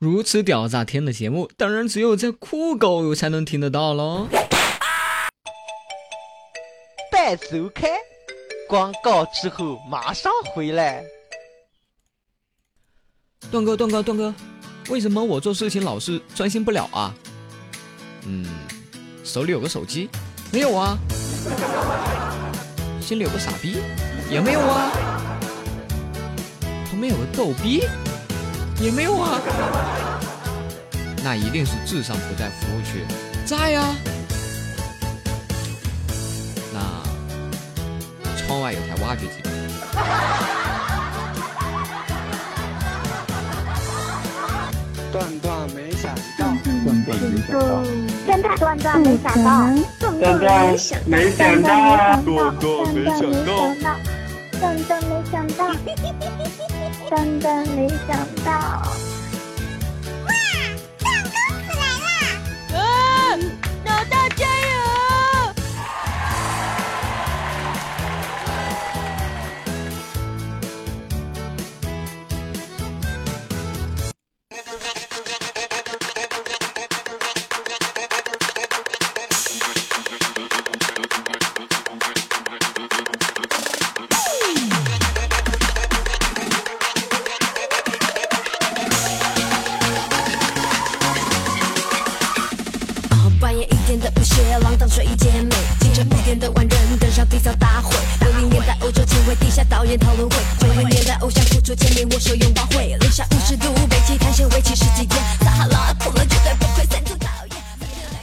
如此屌炸天的节目，当然只有在酷狗才能听得到喽。半周开，广告之后马上回来。段哥，段哥，段哥，为什么我做事情老是专心不了啊？嗯，手里有个手机，没有啊。心里有个傻逼，也没有啊。旁边有个逗逼。也没有啊，那一定是智商不在服务区，在呀。那窗外有台挖掘机。段段没想到，段段没想到，真的段段没想到，段段没想到，段段没想到，段段没想到。真的没想到。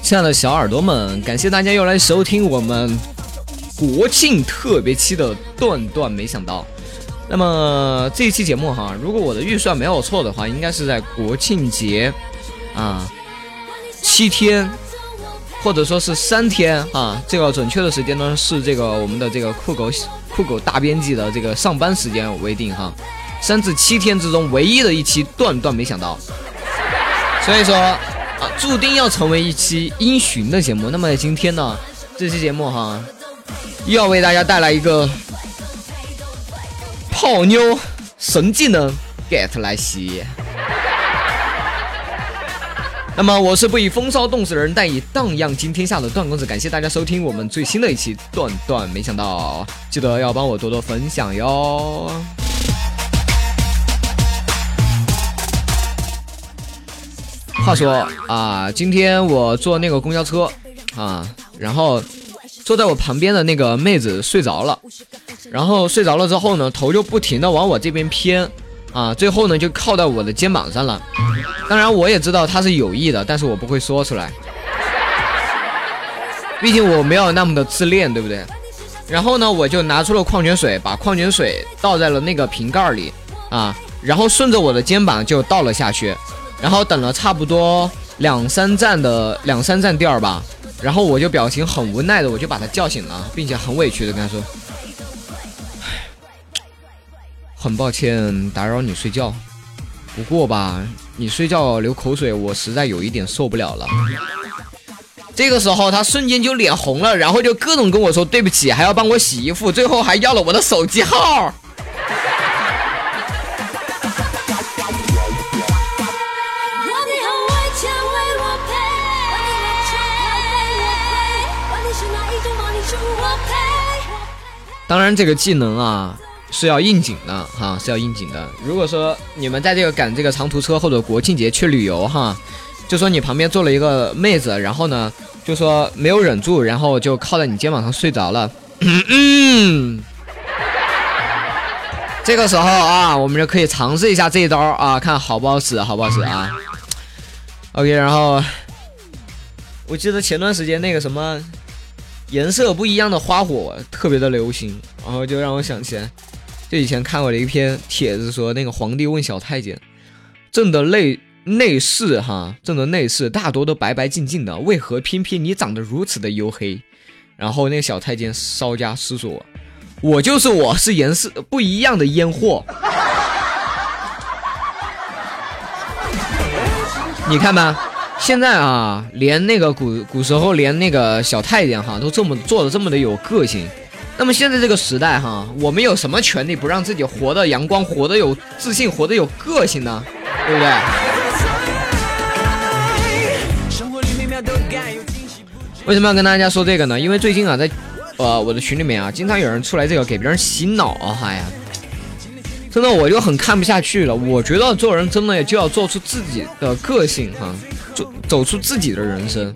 亲爱的小耳朵们，感谢大家又来收听我们国庆特别期的段段没想到。那么这一期节目哈，如果我的预算没有错的话，应该是在国庆节啊七天，或者说是三天啊。这个准确的时间呢是这个我们的这个酷狗酷狗大编辑的这个上班时间为定哈。三至七天之中唯一的一期段段没想到，所以说。啊，注定要成为一期音频的节目。那么今天呢，这期节目哈，又要为大家带来一个泡妞神技能 get 来袭。那么我是不以风骚冻死人，但以荡漾惊天下的段公子。感谢大家收听我们最新的一期段段，没想到，记得要帮我多多分享哟。话说啊，今天我坐那个公交车啊，然后坐在我旁边的那个妹子睡着了，然后睡着了之后呢，头就不停的往我这边偏啊，最后呢就靠到我的肩膀上了。当然我也知道她是有意的，但是我不会说出来，毕竟我没有那么的自恋，对不对？然后呢，我就拿出了矿泉水，把矿泉水倒在了那个瓶盖里啊，然后顺着我的肩膀就倒了下去。然后等了差不多两三站的两三站地儿吧，然后我就表情很无奈的，我就把他叫醒了，并且很委屈的跟他说：“很抱歉打扰你睡觉，不过吧，你睡觉流口水，我实在有一点受不了了。”这个时候他瞬间就脸红了，然后就各种跟我说对不起，还要帮我洗衣服，最后还要了我的手机号。当然，这个技能啊是要应景的哈，是要应景的。如果说你们在这个赶这个长途车或者国庆节去旅游哈，就说你旁边坐了一个妹子，然后呢就说没有忍住，然后就靠在你肩膀上睡着了。嗯，这个时候啊，我们就可以尝试一下这一招啊，看好不好使，好不好使啊？OK，然后我记得前段时间那个什么。颜色不一样的花火特别的流行，然后就让我想起来，就以前看过的一篇帖子，说那个皇帝问小太监，朕的内内侍哈，朕的内侍大多都白白净净的，为何偏偏你长得如此的黝黑？然后那个小太监稍加思索，我就是我是颜色不一样的烟货，你看吧。现在啊连那个古古时候连那个小太监哈都这么做的这么的有个性那么现在这个时代哈我们有什么权利不让自己活得阳光活得有自信活得有个性呢？对不对？为什么要跟大家说这个呢？因为最近啊在呃我的群里面啊经常有人出来这个给别人洗脑啊嗨呀真的我就很看不下去了我觉得做人真的就要做出自己的个性哈。走出自己的人生。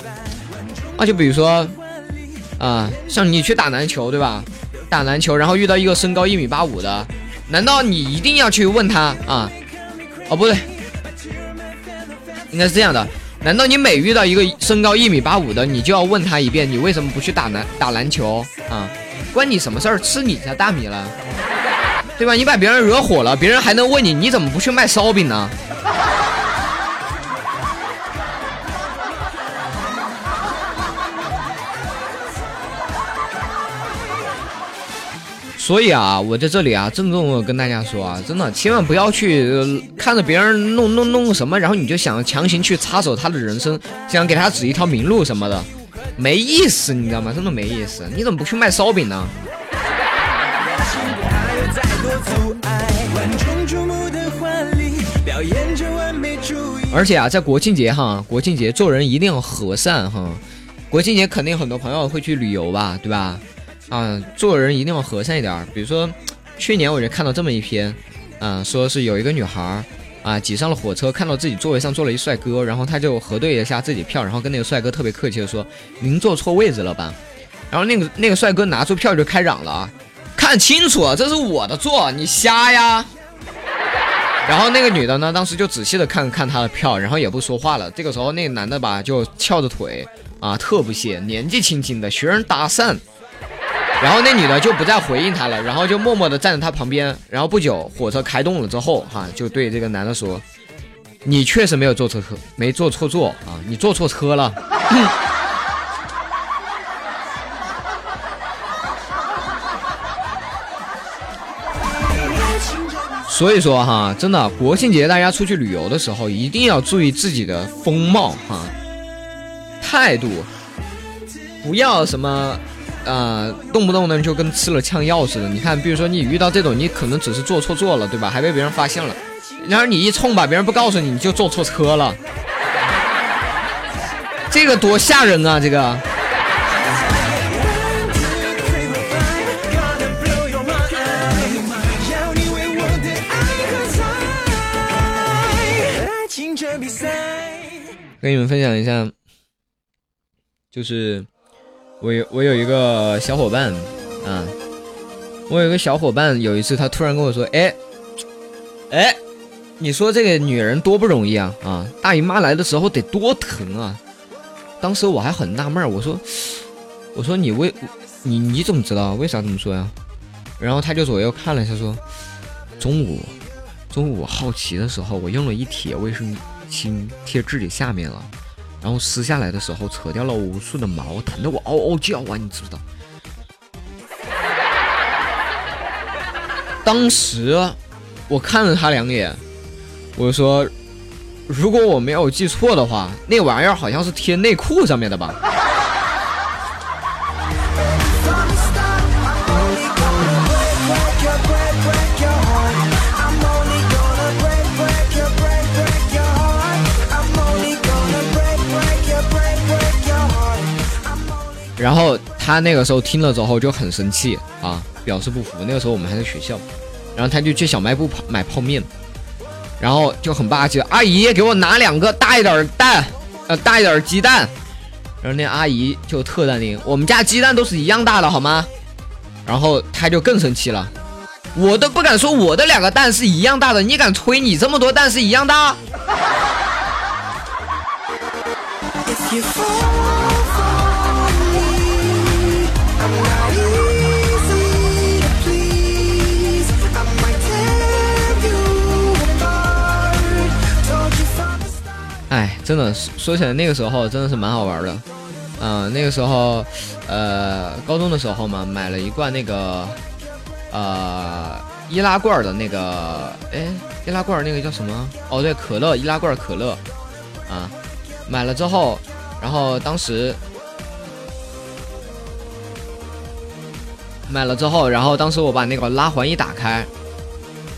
啊，就比如说啊，像你去打篮球对吧？打篮球然后遇到一个身高一米八五的，难道你一定要去问他啊？哦，不对，应该是这样的。难道你每遇到一个身高一米八五的，你就要问他一遍，你为什么不去打篮打篮球啊？关你什么事儿？吃你家大米了，对吧？你把别人惹火了，别人还能问你，你怎么不去卖烧饼呢？所以啊，我在这里啊，郑重的跟大家说啊，真的千万不要去看着别人弄弄弄什么，然后你就想强行去插手他的人生，想给他指一条明路什么的，没意思，你知道吗？真的没意思。你怎么不去卖烧饼呢？而且啊，在国庆节哈，国庆节做人一定要和善哈。国庆节肯定很多朋友会去旅游吧，对吧？啊，做人一定要和善一点。比如说，去年我就看到这么一篇，啊，说是有一个女孩啊挤上了火车，看到自己座位上坐了一帅哥，然后她就核对一下自己票，然后跟那个帅哥特别客气的说：“您坐错位置了吧？”然后那个那个帅哥拿出票就开嚷了啊，看清楚，这是我的座，你瞎呀！然后那个女的呢，当时就仔细的看了看他的票，然后也不说话了。这个时候那个男的吧就翘着腿啊，特不屑，年纪轻轻的学人搭讪。然后那女的就不再回应他了，然后就默默的站在他旁边。然后不久，火车开动了之后，哈，就对这个男的说：“你确实没有坐错车，没坐错座啊，你坐错车了。”所以说哈，真的国庆节大家出去旅游的时候，一定要注意自己的风貌哈，态度，不要什么。啊，动不动呢就跟吃了呛药似的。你看，比如说你遇到这种，你可能只是坐错座了，对吧？还被别人发现了，然而你一冲吧，别人不告诉你，你就坐错车了。这个多吓人啊！这个。跟你们分享一下，就是。我有我有一个小伙伴，啊，我有一个小伙伴，有一次他突然跟我说：“哎，哎，你说这个女人多不容易啊啊！大姨妈来的时候得多疼啊！”当时我还很纳闷，我说：“我说你为你你怎么知道？为啥这么说呀？”然后他就左右看了一下，说：“中午中午好奇的时候，我用了一帖卫生巾贴自己下面了。”然后撕下来的时候，扯掉了无数的毛，疼得我嗷嗷叫啊！你知不知道？当时我看了他两眼，我说：“如果我没有记错的话，那玩意儿好像是贴内裤上面的吧？”然后他那个时候听了之后就很生气啊，表示不服。那个时候我们还在学校，然后他就去小卖部跑买泡面，然后就很霸气，阿姨给我拿两个大一点蛋，呃大一点鸡蛋。然后那阿姨就特淡定，我们家鸡蛋都是一样大的，好吗？然后他就更生气了，我都不敢说我的两个蛋是一样大的，你敢吹你这么多蛋是一样大？哎，真的说起来，那个时候真的是蛮好玩的，嗯，那个时候，呃，高中的时候嘛，买了一罐那个，呃，易拉罐的那个，哎，易拉罐那个叫什么？哦，对，可乐，易拉罐可乐，啊，买了之后，然后当时买了之后，然后当时我把那个拉环一打开，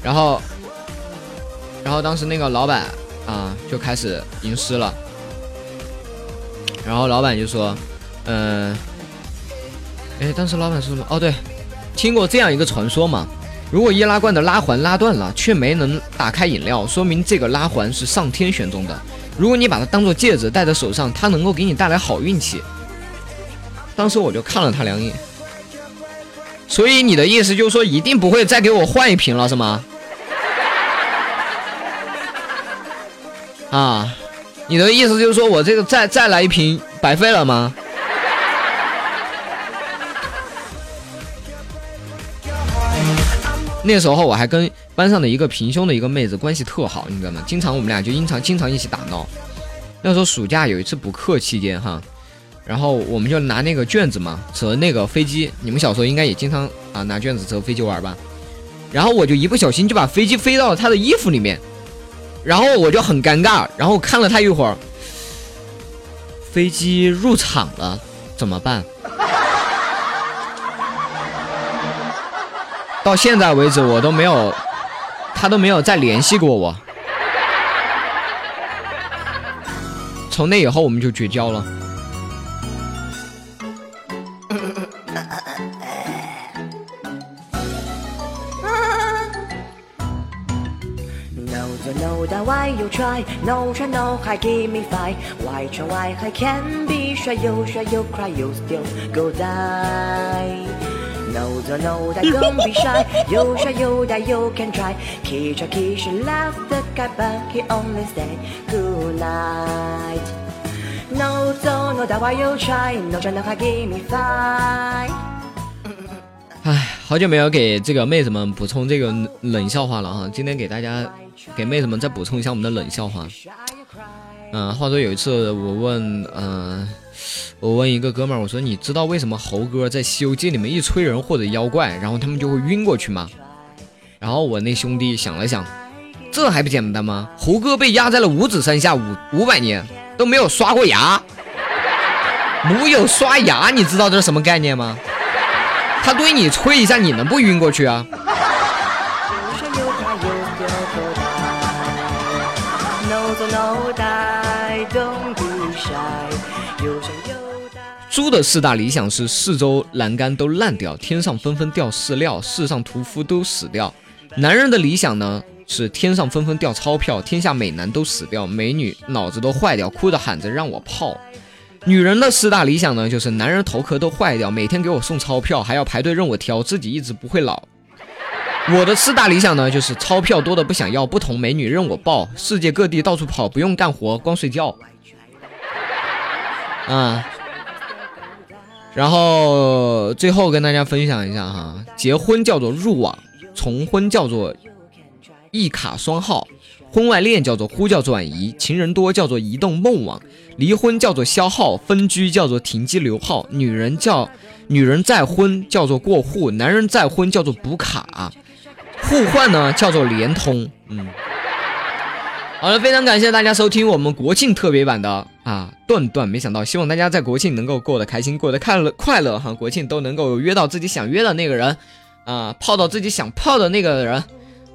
然后，然后当时那个老板。啊，就开始吟诗了。然后老板就说，嗯、哎，当时老板说什么？哦，对，听过这样一个传说嘛，如果易拉罐的拉环拉断了，却没能打开饮料，说明这个拉环是上天选中的。如果你把它当做戒指戴在手上，它能够给你带来好运气。当时我就看了他两眼，所以你的意思就是说一定不会再给我换一瓶了，是吗？啊，你的意思就是说我这个再再来一瓶白费了吗？那时候我还跟班上的一个平胸的一个妹子关系特好，你知道吗？经常我们俩就经常经常一起打闹。那时候暑假有一次补课期间哈，然后我们就拿那个卷子嘛，折那个飞机。你们小时候应该也经常啊拿卷子折飞机玩吧？然后我就一不小心就把飞机飞到了她的衣服里面，然后我就很尴尬，然后看了他一会儿，飞机入场了，怎么办？到现在为止，我都没有，他都没有再联系过我。从那以后，我们就绝交了。know that why you try. No, try, no, hi give me five. Why try, why I can be shy? You, shy, you cry, you still go die. No, don't know that don't be shy. You, shy, you that you can try. Kisha, Kisha left the guy, but he only said good night. No, don't know that why you try. No, try, no, hi give me five. 唉，好久没有给这个妹子们补充这个冷笑话了哈，今天给大家给妹子们再补充一下我们的冷笑话。嗯、话说有一次我问，嗯、我问一个哥们儿，我说你知道为什么猴哥在《西游记》里面一吹人或者妖怪，然后他们就会晕过去吗？然后我那兄弟想了想，这还不简单吗？猴哥被压在了五指山下五五百年都没有刷过牙，没有刷牙，你知道这是什么概念吗？他对你吹一下，你能不晕过去啊？猪的四大理想是四周栏杆都烂掉，天上纷纷掉饲料，世上屠夫都死掉。男人的理想呢是天上纷纷掉钞票，天下美男都死掉，美女脑子都坏掉，哭着喊着让我泡。女人的四大理想呢，就是男人头壳都坏掉，每天给我送钞票，还要排队任我挑，自己一直不会老。我的四大理想呢，就是钞票多的不想要，不同美女任我抱，世界各地到处跑，不用干活，光睡觉。啊，然后最后跟大家分享一下哈，结婚叫做入网，重婚叫做一卡双号，婚外恋叫做呼叫转移，情人多叫做移动梦网，离婚叫做消耗，分居叫做停机留号，女人叫女人再婚叫做过户，男人再婚叫做补卡，互换呢叫做联通，嗯。好了，非常感谢大家收听我们国庆特别版的啊段段，没想到，希望大家在国庆能够过得开心，过得快乐快乐哈，国庆都能够约到自己想约的那个人，啊，泡到自己想泡的那个人，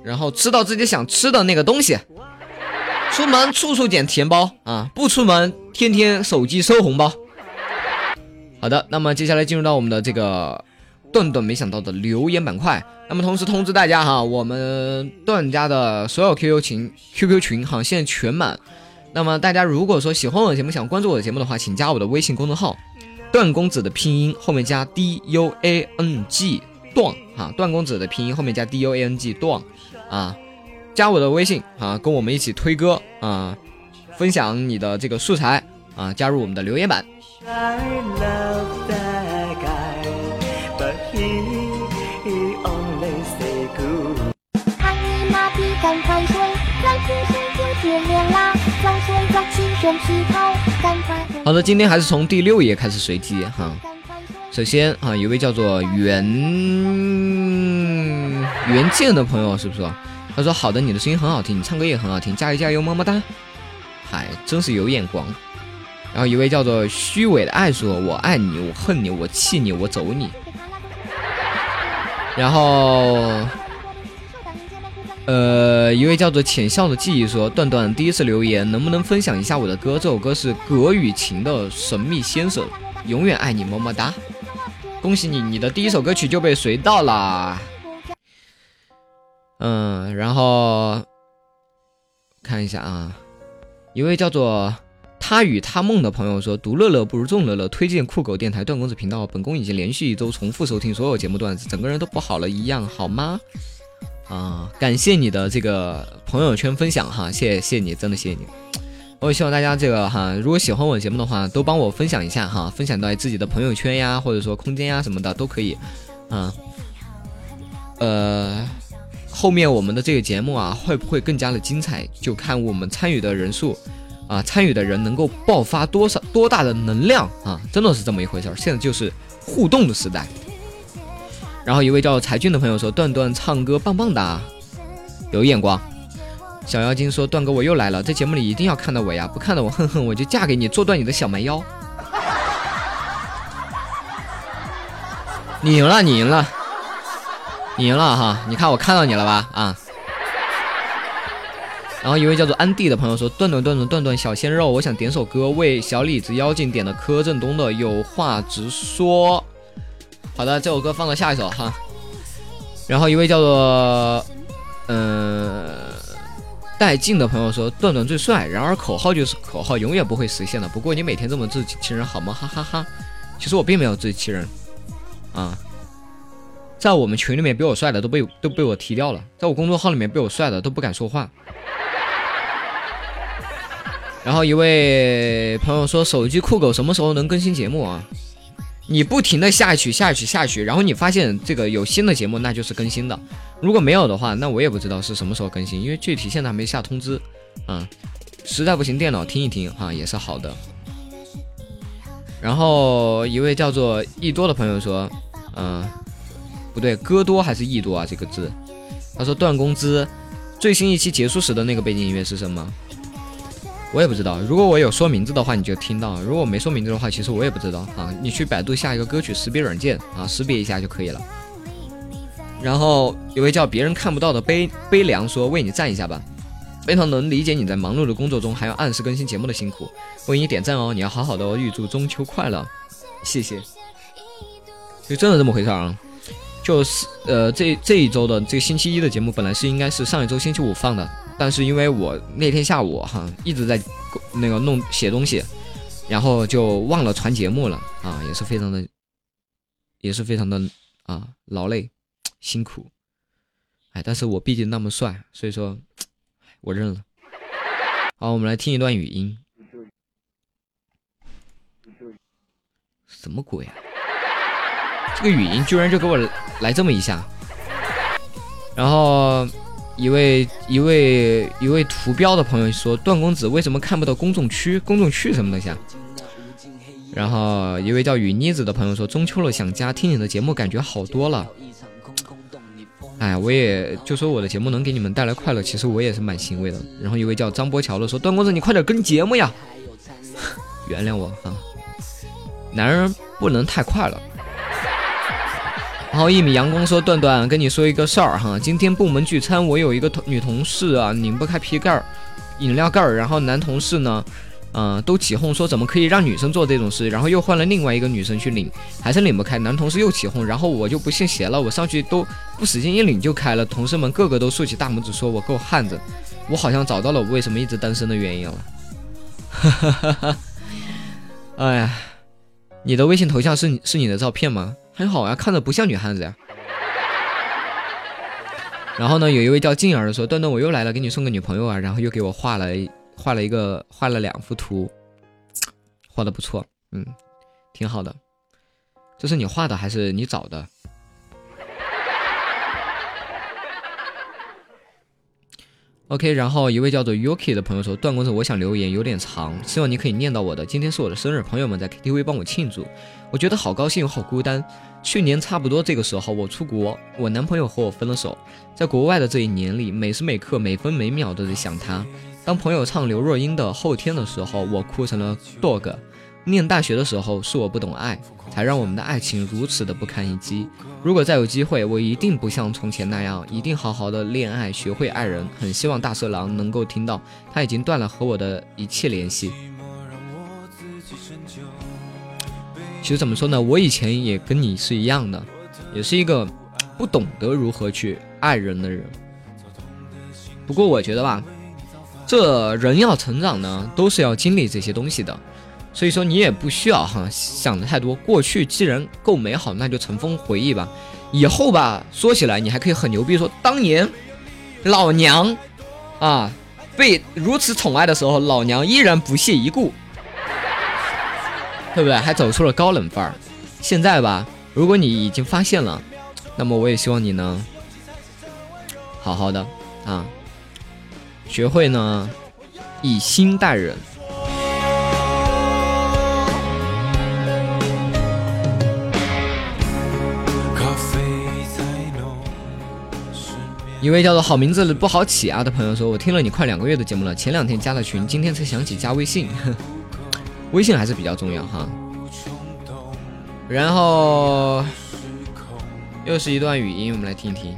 然后吃到自己想吃的那个东西，出门处处捡钱包啊，不出门天天手机收红包。好的，那么接下来进入到我们的这个顿顿没想到的留言板块。那么同时通知大家哈，我们段家的所有 QQ 群 QQ 群哈现在全满。那么大家如果说喜欢我的节目，想关注我的节目的话，请加我的微信公众号“段公子”的拼音后面加 D U A N G 段啊，段公子的拼音后面加 D U A N G 段啊，加我的微信啊，跟我们一起推歌啊，分享你的这个素材啊，加入我们的留言板。Love 好的，今天还是从第六页开始随机哈。首先啊，一位叫做袁袁健的朋友，是不是？他说：“好的，你的声音很好听，你唱歌也很好听，加油加油，么么哒！”嗨，真是有眼光。然后一位叫做虚伪的爱说：“我爱你，我恨你，我气你，我走你。”然后呃，一位叫做浅笑的记忆说：“段段第一次留言，能不能分享一下我的歌？这首歌是葛雨晴的《神秘先生》，永远爱你，么么哒！恭喜你，你的第一首歌曲就被随到啦。嗯，然后看一下啊，一位叫做他与他梦的朋友说：“独乐乐不如众乐乐，推荐酷狗电台段公子频道。本宫已经连续一周重复收听所有节目段子，整个人都不好了一样，好吗？”啊，感谢你的这个朋友圈分享哈，谢谢谢你，真的谢谢你。我也希望大家这个哈，如果喜欢我节目的话，都帮我分享一下哈，分享到自己的朋友圈呀，或者说空间呀什么的都可以。啊，呃，后面我们的这个节目啊，会不会更加的精彩，就看我们参与的人数啊，参与的人能够爆发多少多大的能量啊，真的是这么一回事儿。现在就是互动的时代。然后一位叫才俊的朋友说：“段段唱歌棒棒哒，有眼光。”小妖精说：“段哥我又来了，在节目里一定要看到我呀，不看到我，哼哼，我就嫁给你，做断你的小蛮腰。”你赢了，你赢了，你赢了哈！你看我看到你了吧？啊！然后一位叫做安迪的朋友说：“段段段段段段小鲜肉，我想点首歌，为小李子妖精点的柯震东的《有话直说》。”好的，这首歌放到下一首哈。然后一位叫做嗯带劲的朋友说：“段段最帅。”然而口号就是口号，永远不会实现的。不过你每天这么自欺欺人好吗？哈哈哈。其实我并没有自欺欺人啊，在我们群里面比我帅的都被都被我踢掉了，在我公众号里面被我帅的都不敢说话。然后一位朋友说：“手机酷狗什么时候能更新节目啊？”你不停的下去下去下去，然后你发现这个有新的节目，那就是更新的；如果没有的话，那我也不知道是什么时候更新，因为具体现在还没下通知。嗯，实在不行，电脑听一听哈，也是好的。然后一位叫做易多的朋友说，嗯，不对，歌多还是益多啊？这个字，他说断工资，最新一期结束时的那个背景音乐是什么？我也不知道，如果我有说名字的话，你就听到；如果没说名字的话，其实我也不知道啊。你去百度下一个歌曲识别软件啊，识别一下就可以了。然后有位叫别人看不到的悲悲凉说：“为你赞一下吧，非常能理解你在忙碌的工作中还要按时更新节目的辛苦，为你点赞哦，你要好好的哦，预祝中秋快乐，谢谢。”就真的这么回事啊？就是呃，这这一周的这个星期一的节目本来是应该是上一周星期五放的。但是因为我那天下午哈一直在那个弄写东西，然后就忘了传节目了啊，也是非常的，也是非常的啊劳累辛苦，哎，但是我毕竟那么帅，所以说，我认了。好，我们来听一段语音，什么鬼啊？这个语音居然就给我来这么一下，然后。一位一位一位图标的朋友说：“段公子为什么看不到公众区？公众区什么东西啊？”然后一位叫雨妮子的朋友说：“中秋了想家，听你的节目感觉好多了。”哎，我也就说我的节目能给你们带来快乐，其实我也是蛮欣慰的。然后一位叫张波桥的说：“段公子你快点更节目呀！” 原谅我啊，男人不能太快了。然后一米阳光说：“段段，跟你说一个事儿哈，今天部门聚餐，我有一个同女同事啊，拧不开啤盖儿，饮料盖儿，然后男同事呢，嗯，都起哄说怎么可以让女生做这种事，然后又换了另外一个女生去拧，还是拧不开，男同事又起哄，然后我就不信邪了，我上去都不使劲一拧就开了，同事们个个都竖起大拇指，说我够汉子，我好像找到了我为什么一直单身的原因了。哈哈哈哈！哎呀，你的微信头像是你是你的照片吗？”很好呀，看着不像女汉子呀。然后呢，有一位叫静儿的说：“段段，我又来了，给你送个女朋友啊。”然后又给我画了画了一个画了两幅图，画的不错，嗯，挺好的。这是你画的还是你找的？OK，然后一位叫做 Yuki 的朋友说：“段公子，我想留言，有点长，希望你可以念到我的。今天是我的生日，朋友们在 KTV 帮我庆祝，我觉得好高兴又好孤单。去年差不多这个时候，我出国，我男朋友和我分了手，在国外的这一年里，每时每刻、每分每秒都在想他。当朋友唱刘若英的《后天》的时候，我哭成了 dog。”念大学的时候是我不懂爱，才让我们的爱情如此的不堪一击。如果再有机会，我一定不像从前那样，一定好好的恋爱，学会爱人。很希望大色狼能够听到，他已经断了和我的一切联系。其实怎么说呢，我以前也跟你是一样的，也是一个不懂得如何去爱人的人。不过我觉得吧，这人要成长呢，都是要经历这些东西的。所以说你也不需要哈想的太多，过去既然够美好，那就尘封回忆吧。以后吧，说起来你还可以很牛逼，说当年老娘啊被如此宠爱的时候，老娘依然不屑一顾，对不对？还走出了高冷范儿。现在吧，如果你已经发现了，那么我也希望你能，好好的啊，学会呢以心待人。一位叫做“好名字不好起啊”的朋友说：“我听了你快两个月的节目了，前两天加了群，今天才想起加微信。微信还是比较重要哈。”然后又是一段语音，我们来听一听。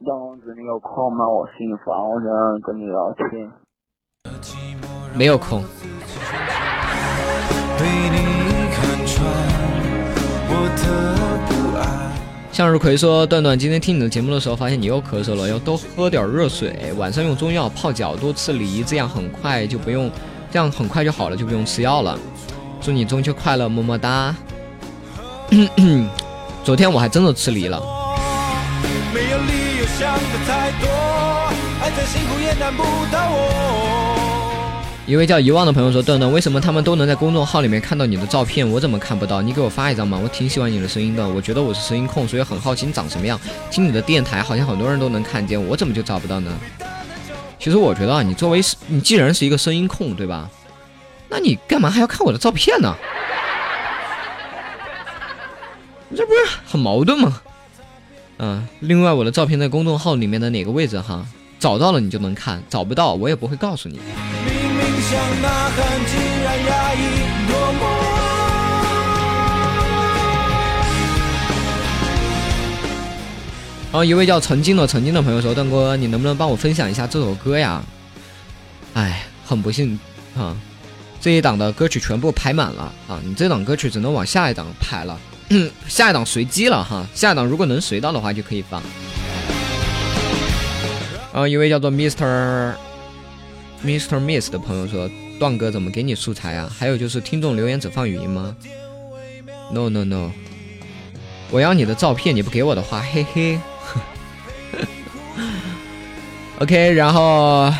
杨子，你有空吗？我心烦，我想跟你聊天。没有空。向日葵说：“段段，今天听你的节目的时候，发现你又咳嗽了，要多喝点热水，晚上用中药泡脚，多吃梨，这样很快就不用，这样很快就好了，就不用吃药了。祝你中秋快乐，么么哒。昨天我还真的吃梨了。”一位叫遗忘的朋友说：“段段，为什么他们都能在公众号里面看到你的照片，我怎么看不到？你给我发一张嘛，我挺喜欢你的声音的，我觉得我是声音控，所以很好奇你长什么样。听你的电台，好像很多人都能看见，我怎么就找不到呢？其实我觉得啊，你作为你既然是一个声音控，对吧？那你干嘛还要看我的照片呢？这不是很矛盾吗？嗯，另外我的照片在公众号里面的哪个位置哈？找到了你就能看，找不到我也不会告诉你。”然后一位叫曾经的曾经的朋友说：“段哥，你能不能帮我分享一下这首歌呀？”哎，很不幸啊，这一档的歌曲全部排满了啊！你这档歌曲只能往下一档排了，下一档随机了哈。下一档如果能随到的话就可以放。然后一位叫做 Mr. Mr. Miss 的朋友说：“段哥怎么给你素材啊？还有就是听众留言只放语音吗？No No No，我要你的照片，你不给我的话，嘿嘿。OK，然后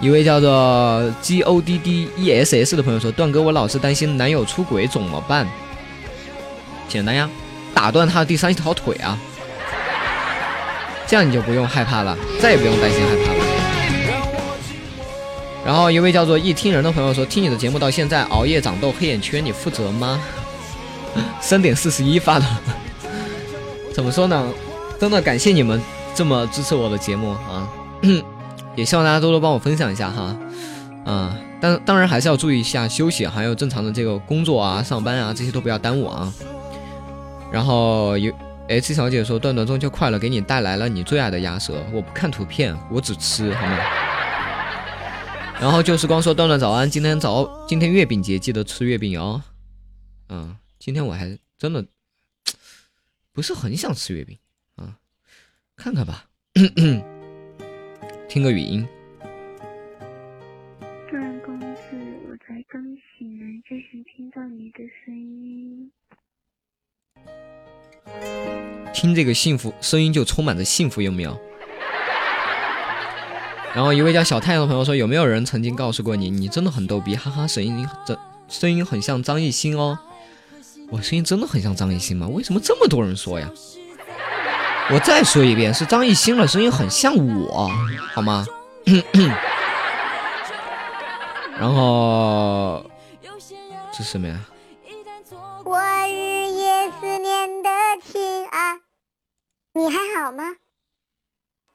一位叫做 G O D D E S S 的朋友说：段哥，我老是担心男友出轨，怎么办？简单呀，打断他的第三条腿啊，这样你就不用害怕了，再也不用担心害怕了。然后一位叫做一听人的朋友说：“听你的节目到现在，熬夜长痘、黑眼圈，你负责吗？” 三点四十一发的，怎么说呢？真的感谢你们这么支持我的节目啊！也希望大家多多帮我分享一下哈。啊，但当然还是要注意一下休息，还有正常的这个工作啊、上班啊，这些都不要耽误啊。然后有 H 小姐说：“段段中秋快乐，给你带来了你最爱的鸭舌。我不看图片，我只吃，好吗？”然后就是光说段段早安，今天早今天月饼节，记得吃月饼哦。嗯，今天我还真的不是很想吃月饼啊，看看吧，听个语音。段公子，我才刚醒来，就想听到你的声音。听这个幸福声音就充满着幸福，有没有？然后一位叫小太阳的朋友说：“有没有人曾经告诉过你，你真的很逗逼，哈哈，声音真声音很像张艺兴哦。我声音真的很像张艺兴吗？为什么这么多人说呀？我再说一遍，是张艺兴的声音很像我，好吗？然后这是什么呀？我日夜思念的情啊，你还好吗？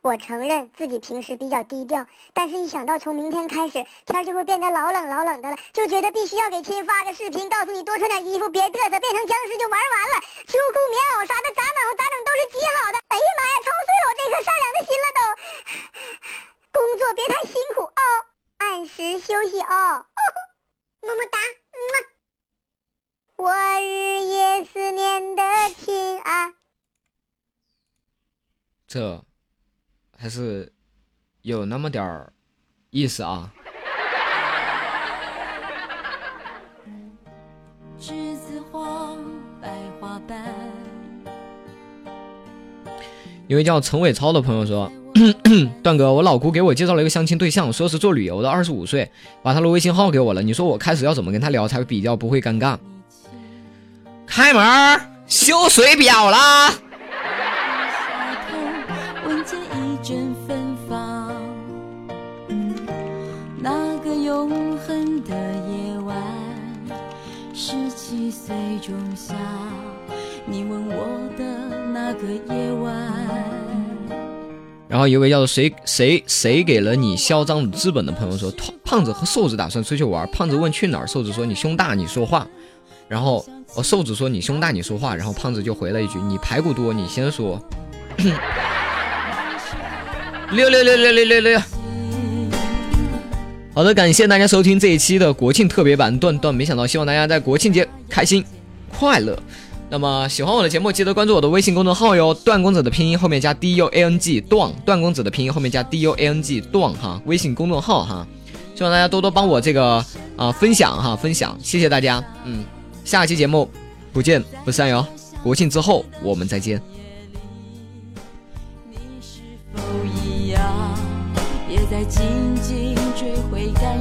我承认自己平时比较低调，但是一想到从明天开始天就会变得老冷老冷的了，就觉得必须要给亲发个视频，告诉你多穿点衣服，别嘚瑟，变成僵尸就玩完了。秋裤、棉袄啥的咋整咋整都是极好的。哎呀妈呀，操碎了我这颗善良的心了都。工作别太辛苦哦，按时休息哦。么么哒，么。我日夜思念的亲啊。这还是有那么点儿意思啊。栀子花，白花瓣。一位叫陈伟超的朋友说：“ 段哥，我老姑给我介绍了一个相亲对象，说是做旅游的，二十五岁，把他的微信号给我了。你说我开始要怎么跟他聊才比较不会尴尬？开门儿，修水表啦！岁仲夏，你问我的那个夜晚。然后一位叫做谁谁谁给了你嚣张的资本的朋友说，胖胖子和瘦子打算出去玩。胖子问去哪儿，瘦子说你胸大你说话。然后哦，瘦子说你胸大你说话。然后胖子就回了一句你排骨多你先说。六六六六六六六。好的，感谢大家收听这一期的国庆特别版段段，没想到，希望大家在国庆节开心快乐。那么喜欢我的节目，记得关注我的微信公众号哟，段公子的拼音后面加 d u a n g 段，段公子的拼音后面加 d u a n g 段哈，微信公众号哈，希望大家多多帮我这个啊分享哈，分享，谢谢大家，嗯，下期节目不见不散哟，国庆之后我们再见。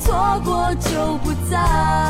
错过就不再。